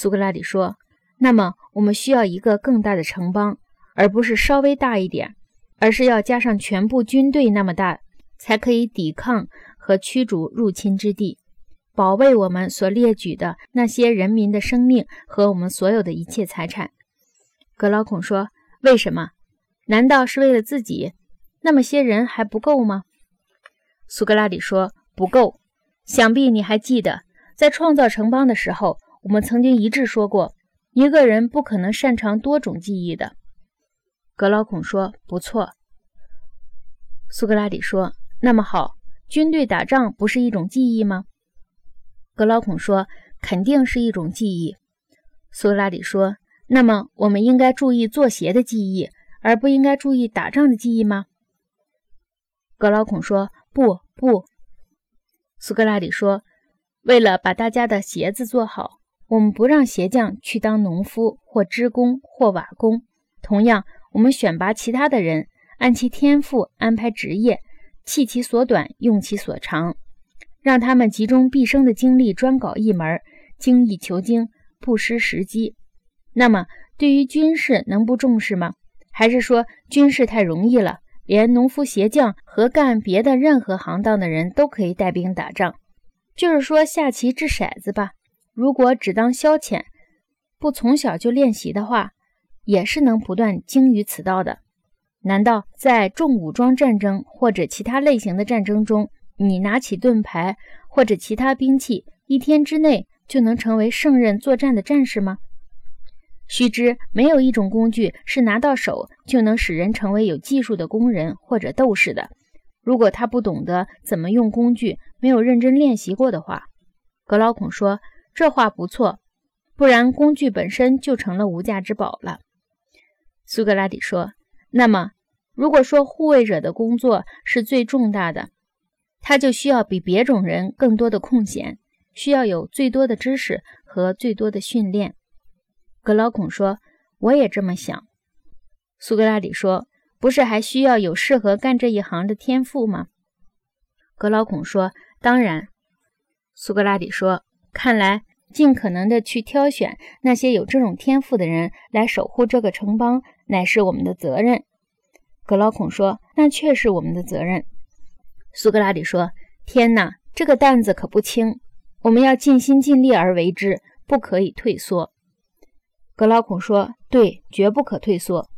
苏格拉底说：“那么我们需要一个更大的城邦，而不是稍微大一点，而是要加上全部军队那么大，才可以抵抗和驱逐入侵之地，保卫我们所列举的那些人民的生命和我们所有的一切财产。”格劳孔说：“为什么？难道是为了自己？那么些人还不够吗？”苏格拉底说：“不够。想必你还记得，在创造城邦的时候。”我们曾经一致说过，一个人不可能擅长多种技艺的。格劳孔说：“不错。”苏格拉底说：“那么好，军队打仗不是一种技艺吗？”格劳孔说：“肯定是一种技艺。”苏格拉底说：“那么我们应该注意做鞋的技艺，而不应该注意打仗的技艺吗？”格劳孔说：“不，不。”苏格拉底说：“为了把大家的鞋子做好。”我们不让鞋匠去当农夫或织工或瓦工。同样，我们选拔其他的人，按其天赋安排职业，弃其所短，用其所长，让他们集中毕生的精力专搞一门，精益求精，不失时机。那么，对于军事能不重视吗？还是说军事太容易了，连农夫、鞋匠和干别的任何行当的人都可以带兵打仗？就是说下棋掷骰子吧。如果只当消遣，不从小就练习的话，也是能不断精于此道的。难道在重武装战争或者其他类型的战争中，你拿起盾牌或者其他兵器，一天之内就能成为胜任作战的战士吗？须知，没有一种工具是拿到手就能使人成为有技术的工人或者斗士的。如果他不懂得怎么用工具，没有认真练习过的话，格劳孔说。这话不错，不然工具本身就成了无价之宝了。苏格拉底说：“那么，如果说护卫者的工作是最重大的，他就需要比别种人更多的空闲，需要有最多的知识和最多的训练。”格劳孔说：“我也这么想。”苏格拉底说：“不是还需要有适合干这一行的天赋吗？”格劳孔说：“当然。”苏格拉底说：“看来。”尽可能的去挑选那些有这种天赋的人来守护这个城邦，乃是我们的责任。格劳孔说：“那却是我们的责任。”苏格拉底说：“天哪，这个担子可不轻，我们要尽心尽力而为之，不可以退缩。”格劳孔说：“对，绝不可退缩。”